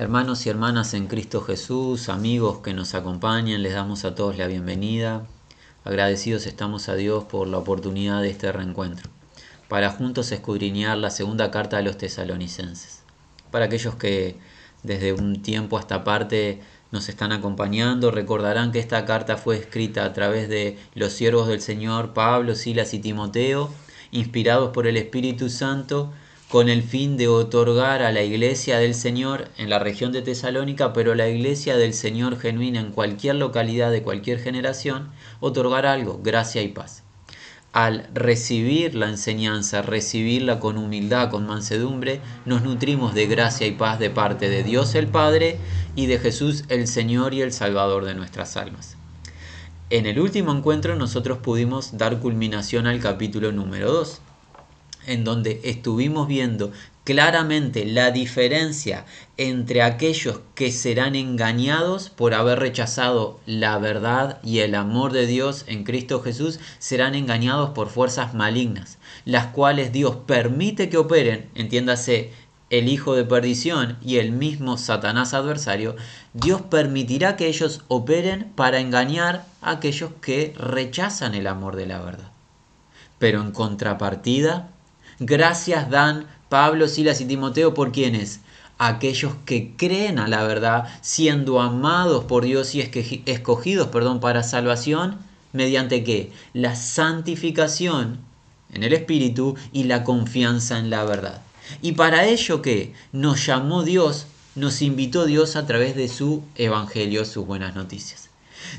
Hermanos y hermanas en Cristo Jesús, amigos que nos acompañan, les damos a todos la bienvenida. Agradecidos estamos a Dios por la oportunidad de este reencuentro, para juntos escudriñar la segunda carta a los tesalonicenses. Para aquellos que desde un tiempo a esta parte nos están acompañando, recordarán que esta carta fue escrita a través de los siervos del Señor Pablo, Silas y Timoteo, inspirados por el Espíritu Santo, con el fin de otorgar a la iglesia del Señor en la región de Tesalónica, pero la iglesia del Señor genuina en cualquier localidad de cualquier generación, otorgar algo, gracia y paz. Al recibir la enseñanza, recibirla con humildad, con mansedumbre, nos nutrimos de gracia y paz de parte de Dios el Padre y de Jesús el Señor y el Salvador de nuestras almas. En el último encuentro nosotros pudimos dar culminación al capítulo número 2 en donde estuvimos viendo claramente la diferencia entre aquellos que serán engañados por haber rechazado la verdad y el amor de Dios en Cristo Jesús, serán engañados por fuerzas malignas, las cuales Dios permite que operen, entiéndase el hijo de perdición y el mismo Satanás adversario, Dios permitirá que ellos operen para engañar a aquellos que rechazan el amor de la verdad. Pero en contrapartida, Gracias dan Pablo, Silas y Timoteo por quienes? Aquellos que creen a la verdad, siendo amados por Dios y escogidos, perdón, para salvación, mediante qué? La santificación en el Espíritu y la confianza en la verdad. Y para ello que nos llamó Dios, nos invitó Dios a través de su Evangelio, sus buenas noticias.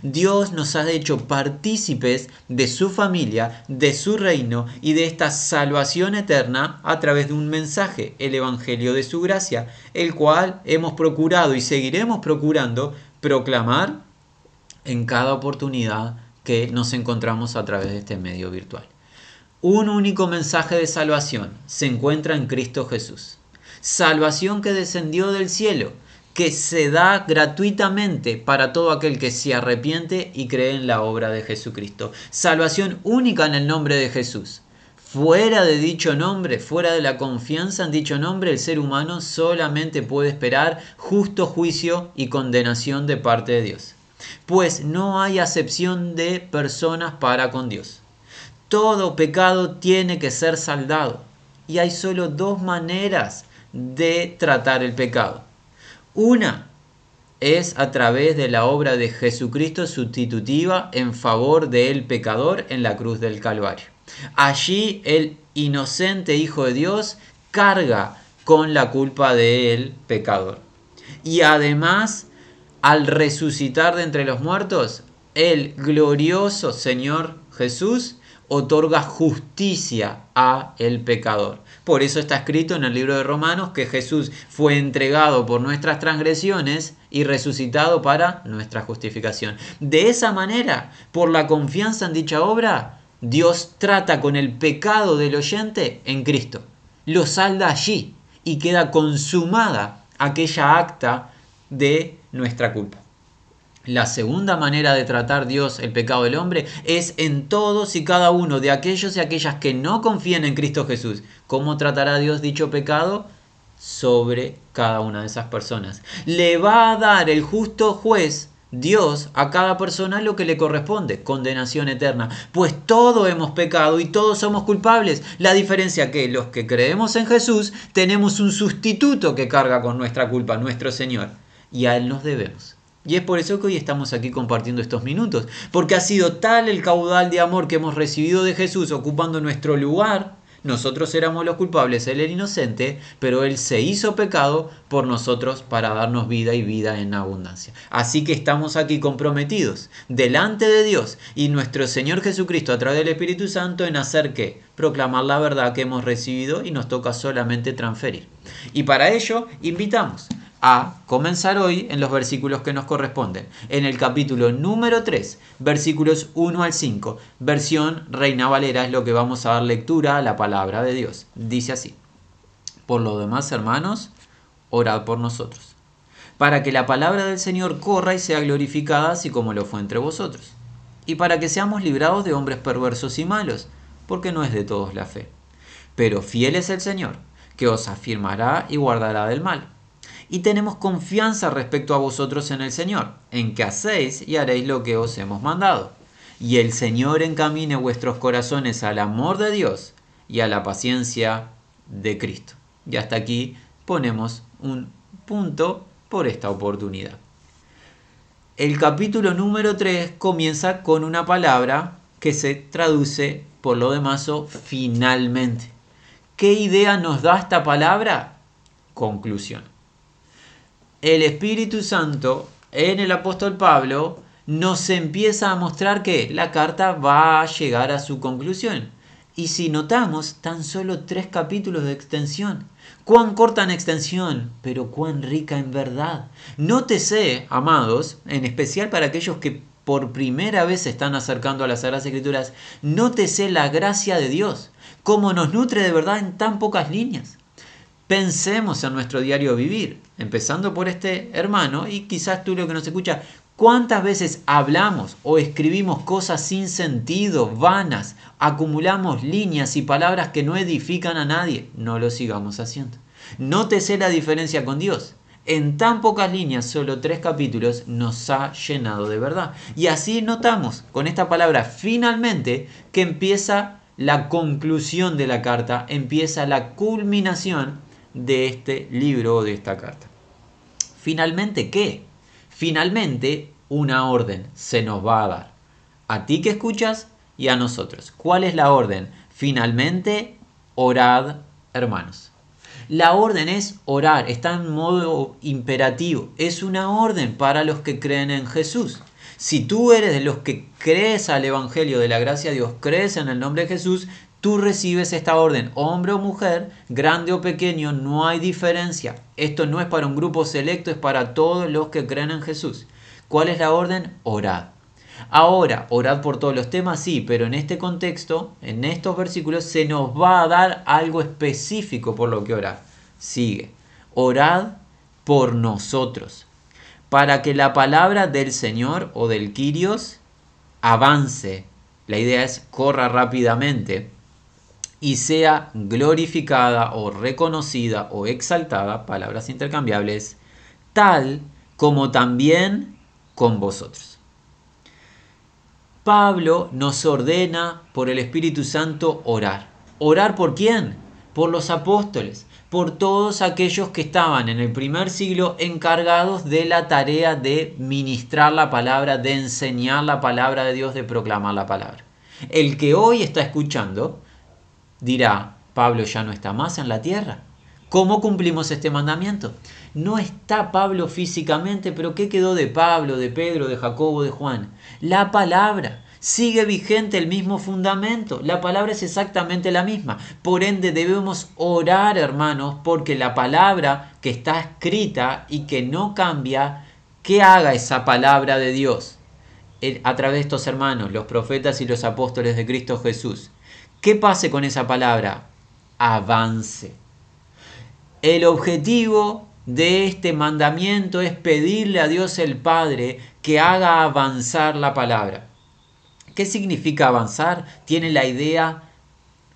Dios nos ha hecho partícipes de su familia, de su reino y de esta salvación eterna a través de un mensaje, el Evangelio de su gracia, el cual hemos procurado y seguiremos procurando proclamar en cada oportunidad que nos encontramos a través de este medio virtual. Un único mensaje de salvación se encuentra en Cristo Jesús. Salvación que descendió del cielo que se da gratuitamente para todo aquel que se arrepiente y cree en la obra de Jesucristo. Salvación única en el nombre de Jesús. Fuera de dicho nombre, fuera de la confianza en dicho nombre, el ser humano solamente puede esperar justo juicio y condenación de parte de Dios. Pues no hay acepción de personas para con Dios. Todo pecado tiene que ser saldado. Y hay solo dos maneras de tratar el pecado una es a través de la obra de Jesucristo sustitutiva en favor del pecador en la cruz del Calvario. Allí el inocente Hijo de Dios carga con la culpa del pecador. Y además, al resucitar de entre los muertos, el glorioso Señor Jesús otorga justicia a el pecador. Por eso está escrito en el libro de Romanos que Jesús fue entregado por nuestras transgresiones y resucitado para nuestra justificación. De esa manera, por la confianza en dicha obra, Dios trata con el pecado del oyente en Cristo. Lo salda allí y queda consumada aquella acta de nuestra culpa. La segunda manera de tratar Dios el pecado del hombre es en todos y cada uno de aquellos y aquellas que no confían en Cristo Jesús. ¿Cómo tratará Dios dicho pecado? Sobre cada una de esas personas. Le va a dar el justo juez Dios a cada persona lo que le corresponde, condenación eterna. Pues todos hemos pecado y todos somos culpables. La diferencia que los que creemos en Jesús tenemos un sustituto que carga con nuestra culpa, nuestro Señor. Y a Él nos debemos. Y es por eso que hoy estamos aquí compartiendo estos minutos, porque ha sido tal el caudal de amor que hemos recibido de Jesús ocupando nuestro lugar. Nosotros éramos los culpables, Él era inocente, pero Él se hizo pecado por nosotros para darnos vida y vida en abundancia. Así que estamos aquí comprometidos delante de Dios y nuestro Señor Jesucristo a través del Espíritu Santo en hacer que proclamar la verdad que hemos recibido y nos toca solamente transferir. Y para ello invitamos a comenzar hoy en los versículos que nos corresponden. En el capítulo número 3, versículos 1 al 5, versión Reina Valera es lo que vamos a dar lectura a la palabra de Dios. Dice así, por lo demás hermanos, orad por nosotros, para que la palabra del Señor corra y sea glorificada así como lo fue entre vosotros, y para que seamos librados de hombres perversos y malos, porque no es de todos la fe. Pero fiel es el Señor, que os afirmará y guardará del mal y tenemos confianza respecto a vosotros en el Señor, en que hacéis y haréis lo que os hemos mandado. Y el Señor encamine vuestros corazones al amor de Dios y a la paciencia de Cristo. Y hasta aquí ponemos un punto por esta oportunidad. El capítulo número 3 comienza con una palabra que se traduce por lo demás o finalmente. ¿Qué idea nos da esta palabra? Conclusión. El Espíritu Santo en el apóstol Pablo nos empieza a mostrar que la carta va a llegar a su conclusión. Y si notamos, tan solo tres capítulos de extensión. Cuán corta en extensión, pero cuán rica en verdad. Nótese, amados, en especial para aquellos que por primera vez se están acercando a las Sagradas Escrituras, nótese la gracia de Dios, cómo nos nutre de verdad en tan pocas líneas. Pensemos en nuestro diario vivir, empezando por este hermano y quizás tú lo que nos escucha, ¿Cuántas veces hablamos o escribimos cosas sin sentido, vanas, acumulamos líneas y palabras que no edifican a nadie? No lo sigamos haciendo. Nótese la diferencia con Dios. En tan pocas líneas, solo tres capítulos, nos ha llenado de verdad. Y así notamos con esta palabra finalmente que empieza la conclusión de la carta, empieza la culminación de este libro o de esta carta. Finalmente, ¿qué? Finalmente, una orden se nos va a dar. A ti que escuchas y a nosotros. ¿Cuál es la orden? Finalmente, orad, hermanos. La orden es orar, está en modo imperativo. Es una orden para los que creen en Jesús. Si tú eres de los que crees al Evangelio de la gracia de Dios, crees en el nombre de Jesús, tú recibes esta orden, hombre o mujer, grande o pequeño, no hay diferencia. Esto no es para un grupo selecto, es para todos los que creen en Jesús. ¿Cuál es la orden? Orad. Ahora, orad por todos los temas, sí, pero en este contexto, en estos versículos, se nos va a dar algo específico por lo que orar. Sigue, orad por nosotros, para que la palabra del Señor o del Kyrios avance. La idea es corra rápidamente y sea glorificada o reconocida o exaltada, palabras intercambiables, tal como también con vosotros. Pablo nos ordena por el Espíritu Santo orar. ¿Orar por quién? Por los apóstoles, por todos aquellos que estaban en el primer siglo encargados de la tarea de ministrar la palabra, de enseñar la palabra de Dios, de proclamar la palabra. El que hoy está escuchando, Dirá, Pablo ya no está más en la tierra. ¿Cómo cumplimos este mandamiento? No está Pablo físicamente, pero ¿qué quedó de Pablo, de Pedro, de Jacobo, de Juan? La palabra. Sigue vigente el mismo fundamento. La palabra es exactamente la misma. Por ende debemos orar, hermanos, porque la palabra que está escrita y que no cambia, que haga esa palabra de Dios a través de estos hermanos, los profetas y los apóstoles de Cristo Jesús ¿Qué pase con esa palabra? Avance. El objetivo de este mandamiento es pedirle a Dios el Padre que haga avanzar la palabra. ¿Qué significa avanzar? Tiene la idea,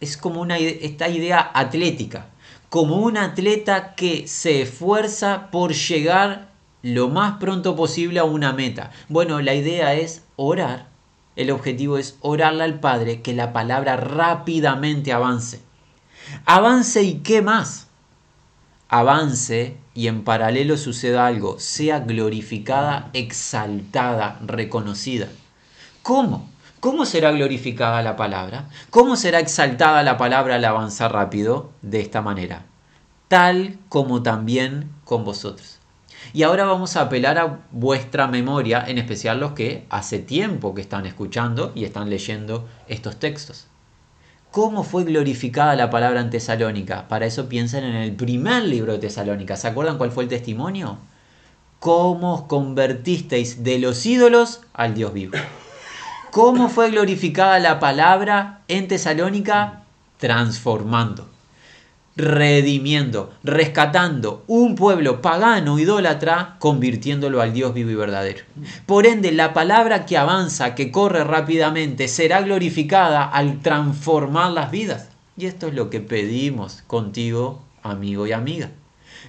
es como una, esta idea atlética, como un atleta que se esfuerza por llegar lo más pronto posible a una meta. Bueno, la idea es orar el objetivo es orarle al Padre que la palabra rápidamente avance. Avance y qué más. Avance y en paralelo suceda algo, sea glorificada, exaltada, reconocida. ¿Cómo? ¿Cómo será glorificada la palabra? ¿Cómo será exaltada la palabra al avanzar rápido? De esta manera, tal como también con vosotros. Y ahora vamos a apelar a vuestra memoria, en especial los que hace tiempo que están escuchando y están leyendo estos textos. ¿Cómo fue glorificada la palabra en Tesalónica? Para eso piensen en el primer libro de Tesalónica. ¿Se acuerdan cuál fue el testimonio? ¿Cómo os convertisteis de los ídolos al Dios vivo? ¿Cómo fue glorificada la palabra en Tesalónica? Transformando redimiendo, rescatando un pueblo pagano, idólatra, convirtiéndolo al Dios vivo y verdadero. Por ende, la palabra que avanza, que corre rápidamente, será glorificada al transformar las vidas. Y esto es lo que pedimos contigo, amigo y amiga.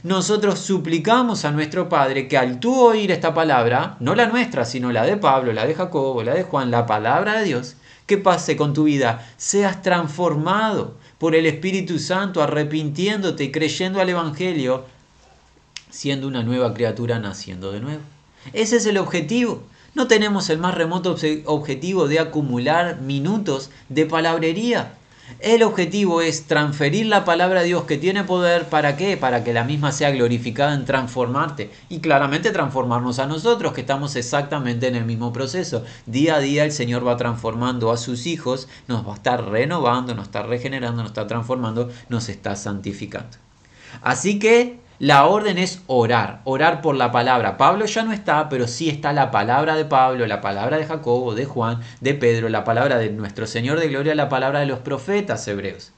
nosotros suplicamos a nuestro Padre que al tú oír esta palabra, no la nuestra, sino la de Pablo, la de Jacobo, la de Juan, la palabra de Dios, que pase con tu vida, seas transformado por el Espíritu Santo, arrepintiéndote y creyendo al Evangelio, siendo una nueva criatura naciendo de nuevo. Ese es el objetivo. No tenemos el más remoto objetivo de acumular minutos de palabrería. El objetivo es transferir la palabra de Dios que tiene poder, ¿para qué? Para que la misma sea glorificada en transformarte y claramente transformarnos a nosotros, que estamos exactamente en el mismo proceso. Día a día el Señor va transformando a sus hijos, nos va a estar renovando, nos está regenerando, nos está transformando, nos está santificando. Así que la orden es orar, orar por la palabra. Pablo ya no está, pero sí está la palabra de Pablo, la palabra de Jacobo, de Juan, de Pedro, la palabra de nuestro Señor de Gloria, la palabra de los profetas hebreos.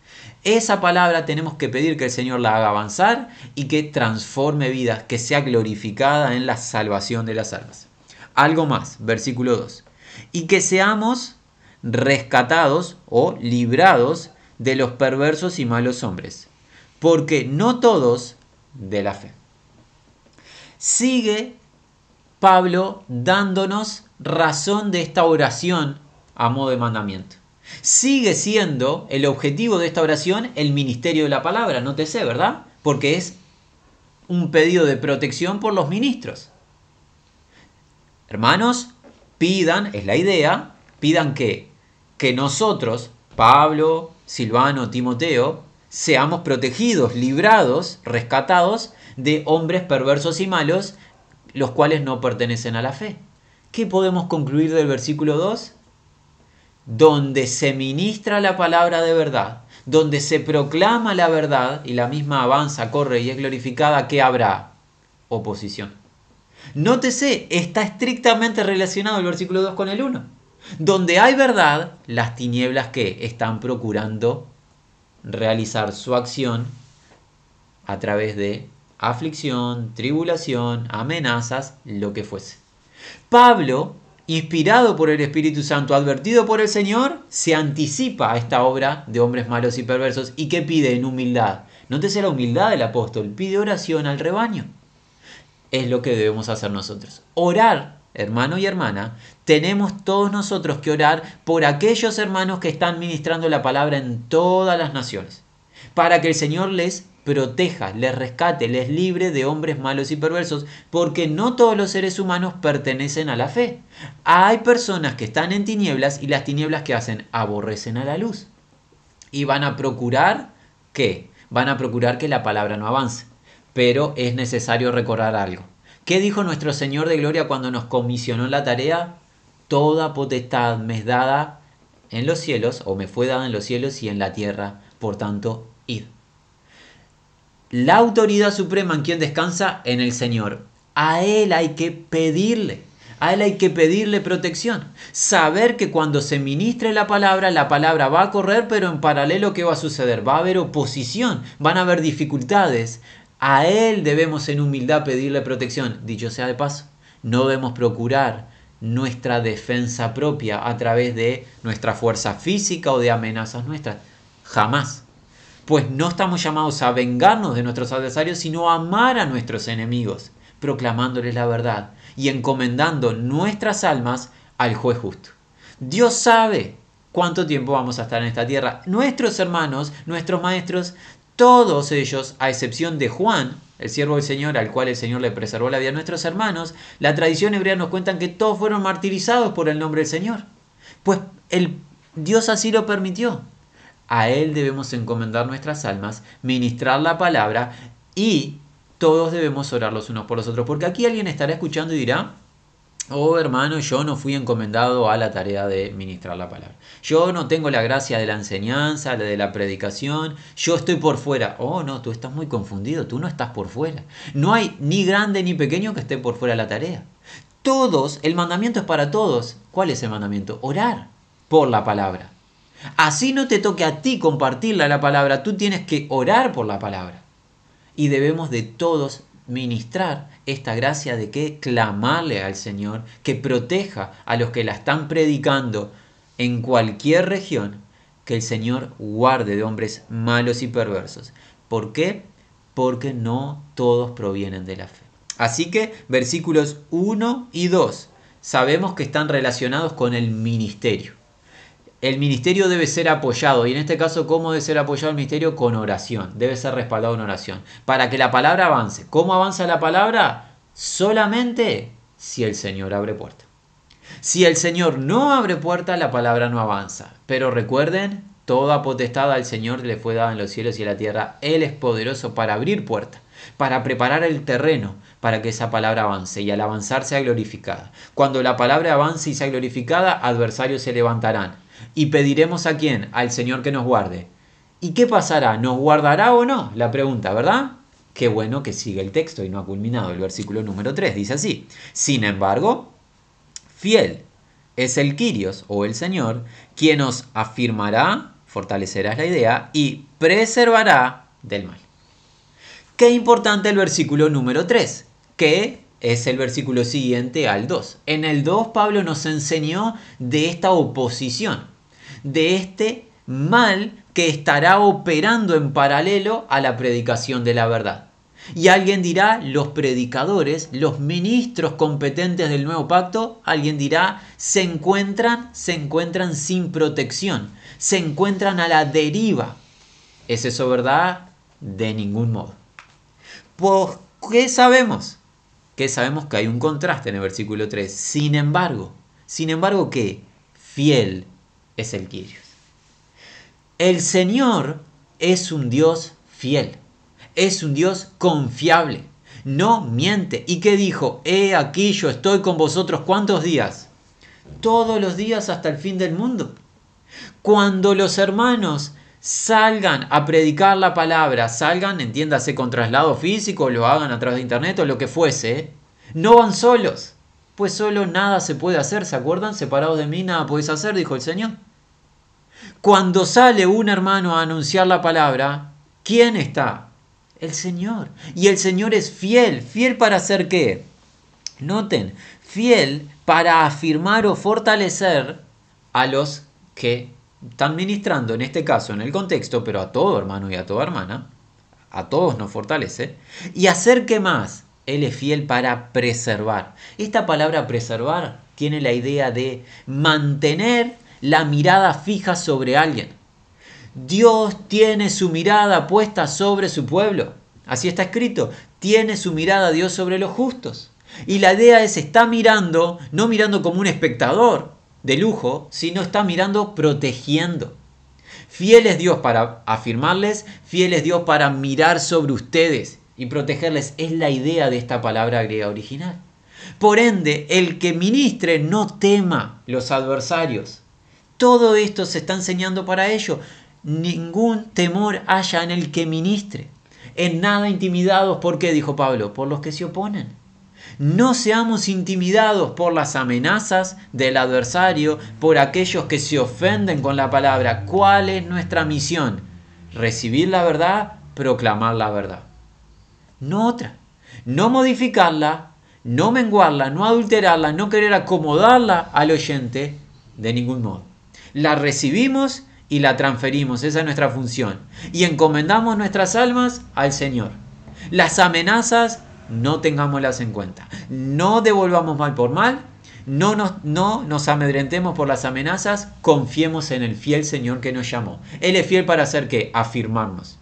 Esa palabra tenemos que pedir que el Señor la haga avanzar y que transforme vidas, que sea glorificada en la salvación de las almas. Algo más, versículo 2. Y que seamos rescatados o librados de los perversos y malos hombres. Porque no todos de la fe. Sigue Pablo dándonos razón de esta oración a modo de mandamiento. Sigue siendo el objetivo de esta oración el ministerio de la palabra, no te sé, ¿verdad? Porque es un pedido de protección por los ministros. Hermanos, pidan, es la idea, pidan que, que nosotros, Pablo, Silvano, Timoteo, seamos protegidos, librados, rescatados de hombres perversos y malos, los cuales no pertenecen a la fe. ¿Qué podemos concluir del versículo 2? Donde se ministra la palabra de verdad, donde se proclama la verdad y la misma avanza, corre y es glorificada, ¿qué habrá? Oposición. Nótese, está estrictamente relacionado el versículo 2 con el 1. Donde hay verdad, las tinieblas que están procurando realizar su acción a través de aflicción, tribulación, amenazas, lo que fuese. Pablo, inspirado por el Espíritu Santo, advertido por el Señor, se anticipa a esta obra de hombres malos y perversos y que pide en humildad. Nótese la humildad del apóstol, pide oración al rebaño. Es lo que debemos hacer nosotros. Orar hermano y hermana, tenemos todos nosotros que orar por aquellos hermanos que están ministrando la palabra en todas las naciones, para que el Señor les proteja, les rescate, les libre de hombres malos y perversos, porque no todos los seres humanos pertenecen a la fe. Hay personas que están en tinieblas y las tinieblas que hacen aborrecen a la luz. Y van a procurar que van a procurar que la palabra no avance. Pero es necesario recordar algo. ¿Qué dijo nuestro Señor de Gloria cuando nos comisionó la tarea? Toda potestad me es dada en los cielos, o me fue dada en los cielos y en la tierra, por tanto, id. La autoridad suprema en quien descansa en el Señor. A Él hay que pedirle. A Él hay que pedirle protección. Saber que cuando se ministre la palabra, la palabra va a correr, pero en paralelo, ¿qué va a suceder? Va a haber oposición, van a haber dificultades, a Él debemos en humildad pedirle protección. Dicho sea de paso, no debemos procurar nuestra defensa propia a través de nuestra fuerza física o de amenazas nuestras. Jamás. Pues no estamos llamados a vengarnos de nuestros adversarios, sino a amar a nuestros enemigos, proclamándoles la verdad y encomendando nuestras almas al juez justo. Dios sabe cuánto tiempo vamos a estar en esta tierra. Nuestros hermanos, nuestros maestros, todos ellos, a excepción de Juan, el siervo del Señor, al cual el Señor le preservó la vida nuestros hermanos, la tradición hebrea nos cuenta que todos fueron martirizados por el nombre del Señor. Pues el Dios así lo permitió. A Él debemos encomendar nuestras almas, ministrar la palabra y todos debemos orar los unos por los otros. Porque aquí alguien estará escuchando y dirá, Oh hermano, yo no fui encomendado a la tarea de ministrar la palabra. Yo no tengo la gracia de la enseñanza, de la predicación. Yo estoy por fuera. Oh no, tú estás muy confundido. Tú no estás por fuera. No hay ni grande ni pequeño que esté por fuera de la tarea. Todos, el mandamiento es para todos. ¿Cuál es el mandamiento? Orar por la palabra. Así no te toque a ti compartirla la palabra. Tú tienes que orar por la palabra. Y debemos de todos ministrar esta gracia de que clamarle al Señor, que proteja a los que la están predicando en cualquier región, que el Señor guarde de hombres malos y perversos. ¿Por qué? porque no todos provienen de la fe. Así que versículos 1 y 2 sabemos que están relacionados con el ministerio. El ministerio debe ser apoyado y en este caso, ¿cómo debe ser apoyado el ministerio? Con oración, debe ser respaldado en oración, para que la palabra avance. ¿Cómo avanza la palabra? Solamente si el Señor abre puerta. Si el Señor no abre puerta, la palabra no avanza. Pero recuerden, toda potestad al Señor le fue dada en los cielos y en la tierra. Él es poderoso para abrir puertas, para preparar el terreno para que esa palabra avance y al avanzar sea glorificada. Cuando la palabra avance y sea glorificada, adversarios se levantarán. Y pediremos a quién? Al Señor que nos guarde. ¿Y qué pasará? ¿Nos guardará o no? La pregunta, ¿verdad? Qué bueno que sigue el texto y no ha culminado el versículo número 3. Dice así. Sin embargo, fiel es el Quirios o el Señor, quien os afirmará, fortalecerá la idea y preservará del mal. Qué importante el versículo número 3, que es el versículo siguiente al 2. En el 2 Pablo nos enseñó de esta oposición, de este mal que estará operando en paralelo a la predicación de la verdad. Y alguien dirá, los predicadores, los ministros competentes del nuevo pacto, alguien dirá, se encuentran, se encuentran sin protección, se encuentran a la deriva. ¿Es eso verdad? De ningún modo. ¿Por qué sabemos? Que sabemos que hay un contraste en el versículo 3. Sin embargo, sin embargo, ¿qué? Fiel es el Kyrios. El Señor es un Dios fiel es un Dios confiable, no miente. ¿Y qué dijo? He aquí yo estoy con vosotros cuántos días? Todos los días hasta el fin del mundo. Cuando los hermanos salgan a predicar la palabra, salgan, entiéndase con traslado físico, lo hagan a través de internet o lo que fuese, no van solos, pues solo nada se puede hacer, ¿se acuerdan? Separados de mí nada podéis hacer, dijo el Señor. Cuando sale un hermano a anunciar la palabra, ¿quién está? El Señor. Y el Señor es fiel. ¿Fiel para hacer qué? Noten, fiel para afirmar o fortalecer a los que están ministrando, en este caso, en el contexto, pero a todo hermano y a toda hermana, a todos nos fortalece. Y hacer qué más? Él es fiel para preservar. Esta palabra preservar tiene la idea de mantener la mirada fija sobre alguien. Dios tiene su mirada puesta sobre su pueblo. Así está escrito. Tiene su mirada Dios sobre los justos. Y la idea es, está mirando, no mirando como un espectador de lujo, sino está mirando protegiendo. Fiel es Dios para afirmarles, fiel es Dios para mirar sobre ustedes y protegerles. Es la idea de esta palabra griega original. Por ende, el que ministre no tema los adversarios. Todo esto se está enseñando para ello ningún temor haya en el que ministre. En nada intimidados, ¿por qué? dijo Pablo, por los que se oponen. No seamos intimidados por las amenazas del adversario, por aquellos que se ofenden con la palabra. ¿Cuál es nuestra misión? Recibir la verdad, proclamar la verdad. No otra. No modificarla, no menguarla, no adulterarla, no querer acomodarla al oyente de ningún modo. La recibimos y la transferimos, esa es nuestra función. Y encomendamos nuestras almas al Señor. Las amenazas no tengámoslas en cuenta. No devolvamos mal por mal, no nos, no nos amedrentemos por las amenazas, confiemos en el fiel Señor que nos llamó. Él es fiel para hacer qué? Afirmarnos.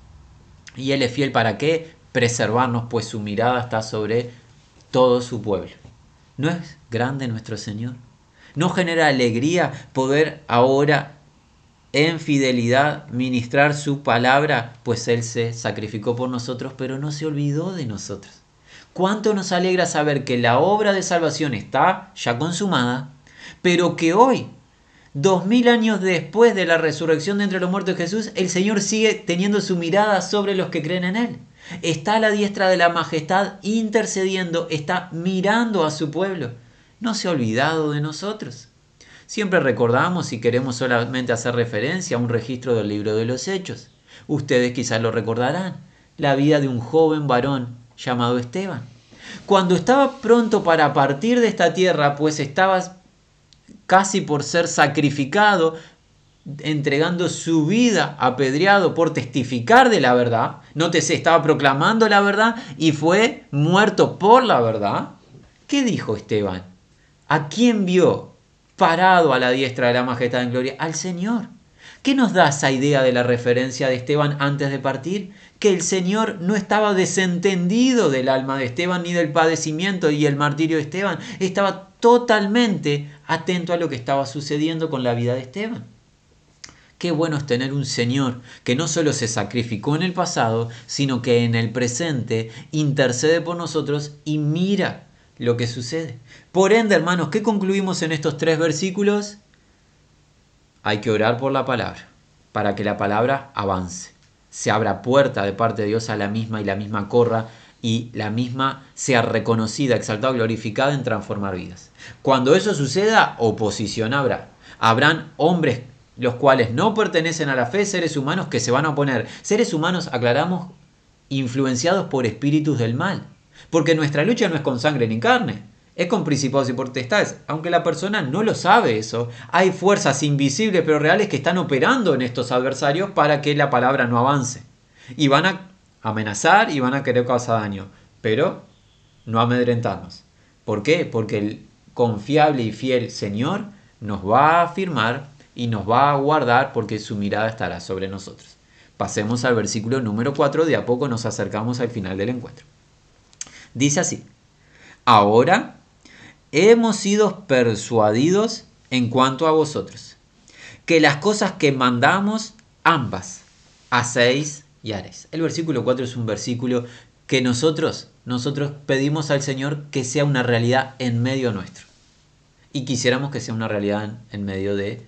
Y Él es fiel para qué? Preservarnos, pues su mirada está sobre todo su pueblo. ¿No es grande nuestro Señor? ¿No genera alegría poder ahora en fidelidad ministrar su palabra, pues Él se sacrificó por nosotros, pero no se olvidó de nosotros. Cuánto nos alegra saber que la obra de salvación está ya consumada, pero que hoy, dos mil años después de la resurrección de entre los muertos de Jesús, el Señor sigue teniendo su mirada sobre los que creen en Él. Está a la diestra de la majestad intercediendo, está mirando a su pueblo. No se ha olvidado de nosotros. Siempre recordamos y queremos solamente hacer referencia a un registro del libro de los Hechos. Ustedes quizás lo recordarán, la vida de un joven varón llamado Esteban. Cuando estaba pronto para partir de esta tierra, pues estaba casi por ser sacrificado entregando su vida apedreado por testificar de la verdad. Nótese, estaba proclamando la verdad y fue muerto por la verdad. ¿Qué dijo Esteban? ¿A quién vio parado a la diestra de la majestad en gloria? Al Señor. ¿Qué nos da esa idea de la referencia de Esteban antes de partir? Que el Señor no estaba desentendido del alma de Esteban ni del padecimiento y el martirio de Esteban. Estaba totalmente atento a lo que estaba sucediendo con la vida de Esteban. Qué bueno es tener un Señor que no solo se sacrificó en el pasado, sino que en el presente intercede por nosotros y mira lo que sucede. Por ende, hermanos, ¿qué concluimos en estos tres versículos? Hay que orar por la palabra, para que la palabra avance. Se abra puerta de parte de Dios a la misma y la misma corra y la misma sea reconocida, exaltada, glorificada en transformar vidas. Cuando eso suceda, oposición habrá. Habrán hombres los cuales no pertenecen a la fe, seres humanos que se van a oponer. Seres humanos, aclaramos, influenciados por espíritus del mal. Porque nuestra lucha no es con sangre ni carne, es con principados y potestades. Aunque la persona no lo sabe eso, hay fuerzas invisibles pero reales que están operando en estos adversarios para que la palabra no avance. Y van a amenazar y van a querer causar daño, pero no amedrentarnos. ¿Por qué? Porque el confiable y fiel Señor nos va a afirmar y nos va a guardar porque su mirada estará sobre nosotros. Pasemos al versículo número 4, de a poco nos acercamos al final del encuentro. Dice así, ahora hemos sido persuadidos en cuanto a vosotros, que las cosas que mandamos ambas hacéis y haréis. El versículo 4 es un versículo que nosotros, nosotros pedimos al Señor que sea una realidad en medio nuestro. Y quisiéramos que sea una realidad en medio de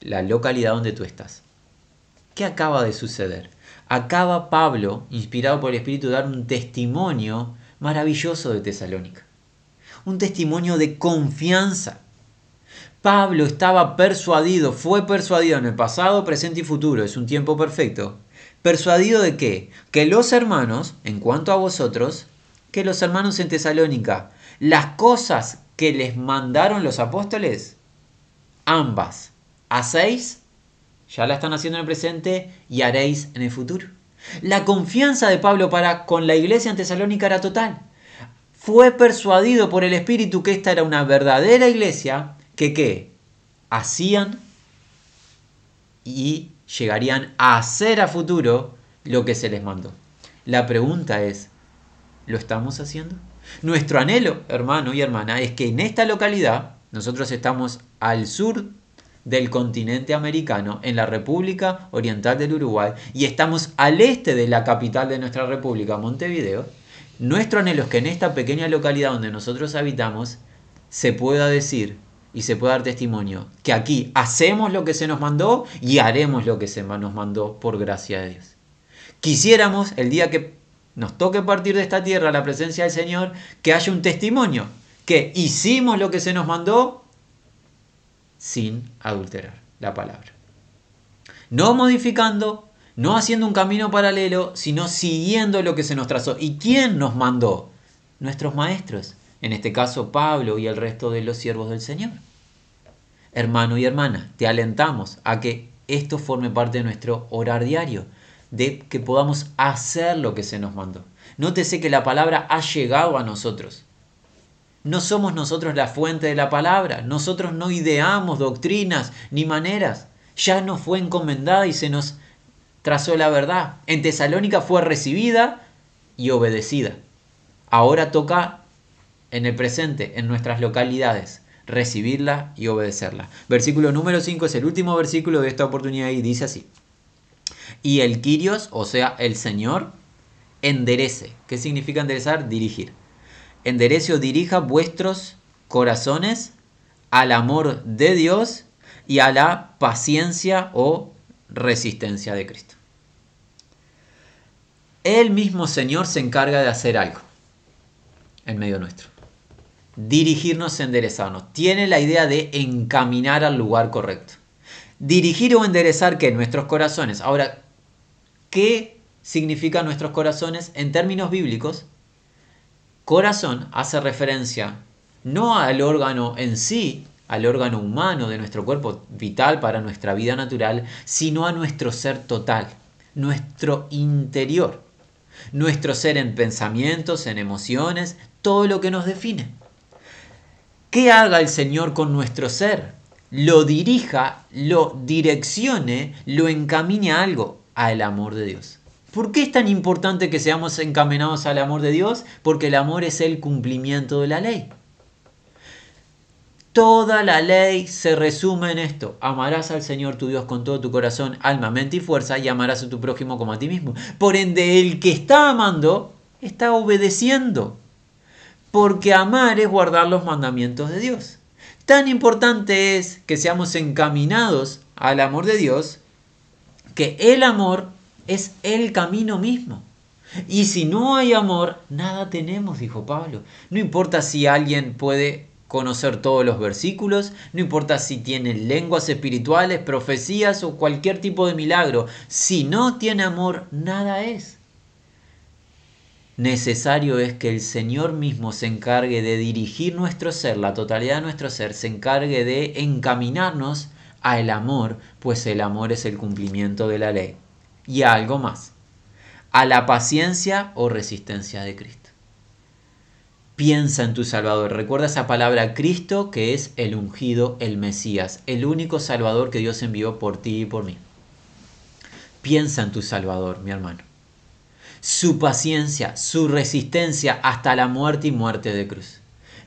la localidad donde tú estás. ¿Qué acaba de suceder? Acaba Pablo, inspirado por el Espíritu, dar un testimonio maravilloso de Tesalónica. Un testimonio de confianza. Pablo estaba persuadido, fue persuadido en el pasado, presente y futuro, es un tiempo perfecto. ¿Persuadido de qué? Que los hermanos, en cuanto a vosotros, que los hermanos en Tesalónica, las cosas que les mandaron los apóstoles, ambas, hacéis, ya la están haciendo en el presente y haréis en el futuro. La confianza de Pablo para con la iglesia en Tesalónica era total. Fue persuadido por el Espíritu que esta era una verdadera iglesia que qué? Hacían y llegarían a hacer a futuro lo que se les mandó. La pregunta es, ¿lo estamos haciendo? Nuestro anhelo, hermano y hermana, es que en esta localidad, nosotros estamos al sur del continente americano, en la República Oriental del Uruguay, y estamos al este de la capital de nuestra república, Montevideo, nuestro anhelo es que en esta pequeña localidad donde nosotros habitamos se pueda decir y se pueda dar testimonio que aquí hacemos lo que se nos mandó y haremos lo que se nos mandó por gracia de Dios. Quisiéramos el día que nos toque partir de esta tierra la presencia del Señor que haya un testimonio que hicimos lo que se nos mandó sin adulterar la palabra. No modificando, no haciendo un camino paralelo, sino siguiendo lo que se nos trazó. ¿Y quién nos mandó? Nuestros maestros, en este caso Pablo y el resto de los siervos del Señor. Hermano y hermana, te alentamos a que esto forme parte de nuestro orar diario, de que podamos hacer lo que se nos mandó. Nótese que la palabra ha llegado a nosotros. No somos nosotros la fuente de la palabra, nosotros no ideamos doctrinas ni maneras, ya nos fue encomendada y se nos trazó la verdad. En Tesalónica fue recibida y obedecida. Ahora toca en el presente, en nuestras localidades, recibirla y obedecerla. Versículo número 5 es el último versículo de esta oportunidad y dice así. Y el Kyrios, o sea, el Señor, enderece. ¿Qué significa enderezar? Dirigir enderece o dirija vuestros corazones al amor de Dios y a la paciencia o resistencia de Cristo. El mismo Señor se encarga de hacer algo en medio nuestro. Dirigirnos, enderezarnos. Tiene la idea de encaminar al lugar correcto. Dirigir o enderezar que nuestros corazones. Ahora, ¿qué significan nuestros corazones en términos bíblicos? Corazón hace referencia no al órgano en sí, al órgano humano de nuestro cuerpo vital para nuestra vida natural, sino a nuestro ser total, nuestro interior, nuestro ser en pensamientos, en emociones, todo lo que nos define. ¿Qué haga el Señor con nuestro ser? Lo dirija, lo direccione, lo encamine a algo, al amor de Dios. ¿Por qué es tan importante que seamos encaminados al amor de Dios? Porque el amor es el cumplimiento de la ley. Toda la ley se resume en esto. Amarás al Señor tu Dios con todo tu corazón, alma, mente y fuerza y amarás a tu prójimo como a ti mismo. Por ende, el que está amando está obedeciendo. Porque amar es guardar los mandamientos de Dios. Tan importante es que seamos encaminados al amor de Dios que el amor es el camino mismo. Y si no hay amor, nada tenemos, dijo Pablo. No importa si alguien puede conocer todos los versículos, no importa si tiene lenguas espirituales, profecías o cualquier tipo de milagro. Si no tiene amor, nada es. Necesario es que el Señor mismo se encargue de dirigir nuestro ser, la totalidad de nuestro ser, se encargue de encaminarnos al amor, pues el amor es el cumplimiento de la ley y a algo más, a la paciencia o resistencia de Cristo. Piensa en tu Salvador. Recuerda esa palabra Cristo que es el ungido, el Mesías, el único Salvador que Dios envió por ti y por mí. Piensa en tu Salvador, mi hermano. Su paciencia, su resistencia hasta la muerte y muerte de cruz.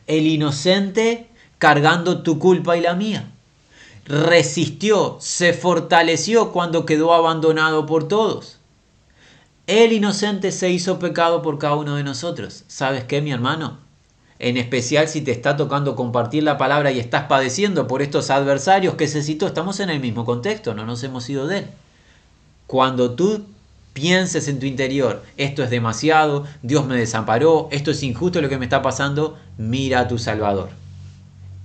El inocente cargando tu culpa y la mía resistió, se fortaleció cuando quedó abandonado por todos. El inocente se hizo pecado por cada uno de nosotros. ¿Sabes qué, mi hermano? En especial si te está tocando compartir la palabra y estás padeciendo por estos adversarios que se citó, estamos en el mismo contexto, no nos hemos ido de él. Cuando tú pienses en tu interior, esto es demasiado, Dios me desamparó, esto es injusto lo que me está pasando, mira a tu Salvador.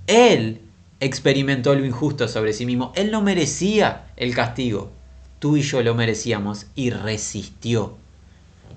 Él experimentó lo injusto sobre sí mismo. Él no merecía el castigo. Tú y yo lo merecíamos y resistió.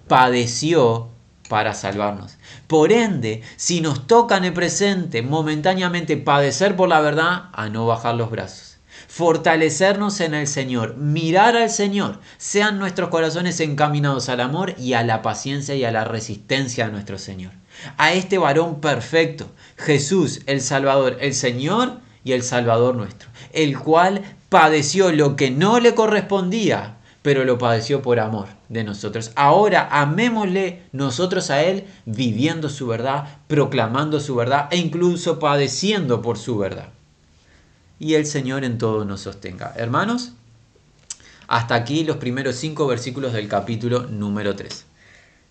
Padeció para salvarnos. Por ende, si nos toca en el presente momentáneamente padecer por la verdad, a no bajar los brazos. Fortalecernos en el Señor, mirar al Señor, sean nuestros corazones encaminados al amor y a la paciencia y a la resistencia a nuestro Señor. A este varón perfecto, Jesús, el Salvador, el Señor, y el Salvador nuestro, el cual padeció lo que no le correspondía, pero lo padeció por amor de nosotros. Ahora amémosle nosotros a Él viviendo su verdad, proclamando su verdad e incluso padeciendo por su verdad. Y el Señor en todo nos sostenga. Hermanos, hasta aquí los primeros cinco versículos del capítulo número 3.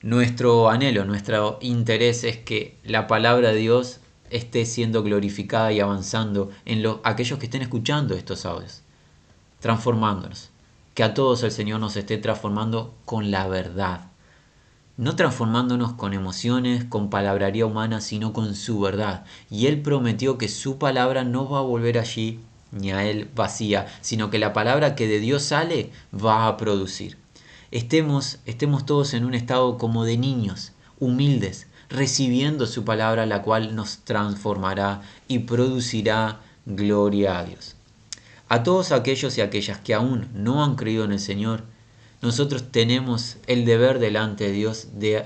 Nuestro anhelo, nuestro interés es que la palabra de Dios esté siendo glorificada y avanzando en lo, aquellos que estén escuchando estos audios, transformándonos. Que a todos el Señor nos esté transformando con la verdad. No transformándonos con emociones, con palabrería humana, sino con su verdad. Y Él prometió que su palabra no va a volver allí ni a Él vacía, sino que la palabra que de Dios sale va a producir. Estemos, estemos todos en un estado como de niños, humildes, recibiendo su palabra, la cual nos transformará y producirá gloria a Dios. A todos aquellos y aquellas que aún no han creído en el Señor, nosotros tenemos el deber delante de Dios de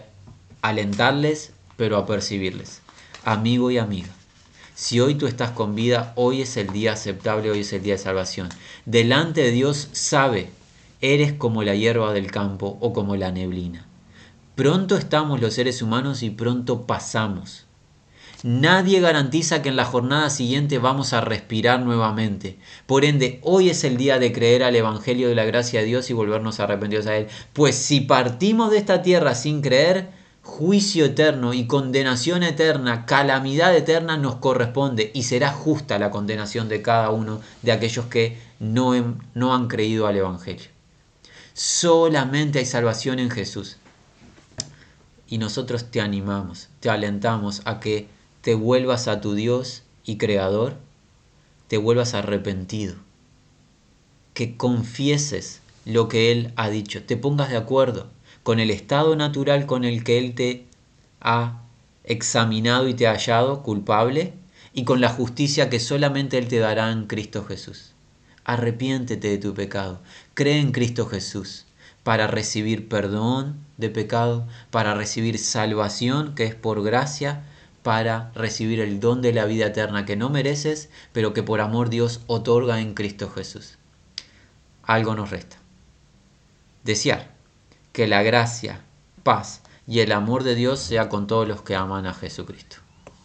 alentarles, pero a percibirles. Amigo y amiga, si hoy tú estás con vida, hoy es el día aceptable, hoy es el día de salvación. Delante de Dios sabe, eres como la hierba del campo o como la neblina. Pronto estamos los seres humanos y pronto pasamos. Nadie garantiza que en la jornada siguiente vamos a respirar nuevamente. Por ende, hoy es el día de creer al Evangelio de la gracia de Dios y volvernos arrepentidos a Él. Pues si partimos de esta tierra sin creer, juicio eterno y condenación eterna, calamidad eterna nos corresponde y será justa la condenación de cada uno de aquellos que no, no han creído al Evangelio. Solamente hay salvación en Jesús y nosotros te animamos, te alentamos a que te vuelvas a tu Dios y Creador, te vuelvas arrepentido, que confieses lo que Él ha dicho, te pongas de acuerdo con el estado natural con el que Él te ha examinado y te ha hallado culpable y con la justicia que solamente Él te dará en Cristo Jesús. Arrepiéntete de tu pecado, cree en Cristo Jesús para recibir perdón de pecado, para recibir salvación que es por gracia, para recibir el don de la vida eterna que no mereces, pero que por amor Dios otorga en Cristo Jesús. Algo nos resta. Desear que la gracia, paz y el amor de Dios sea con todos los que aman a Jesucristo.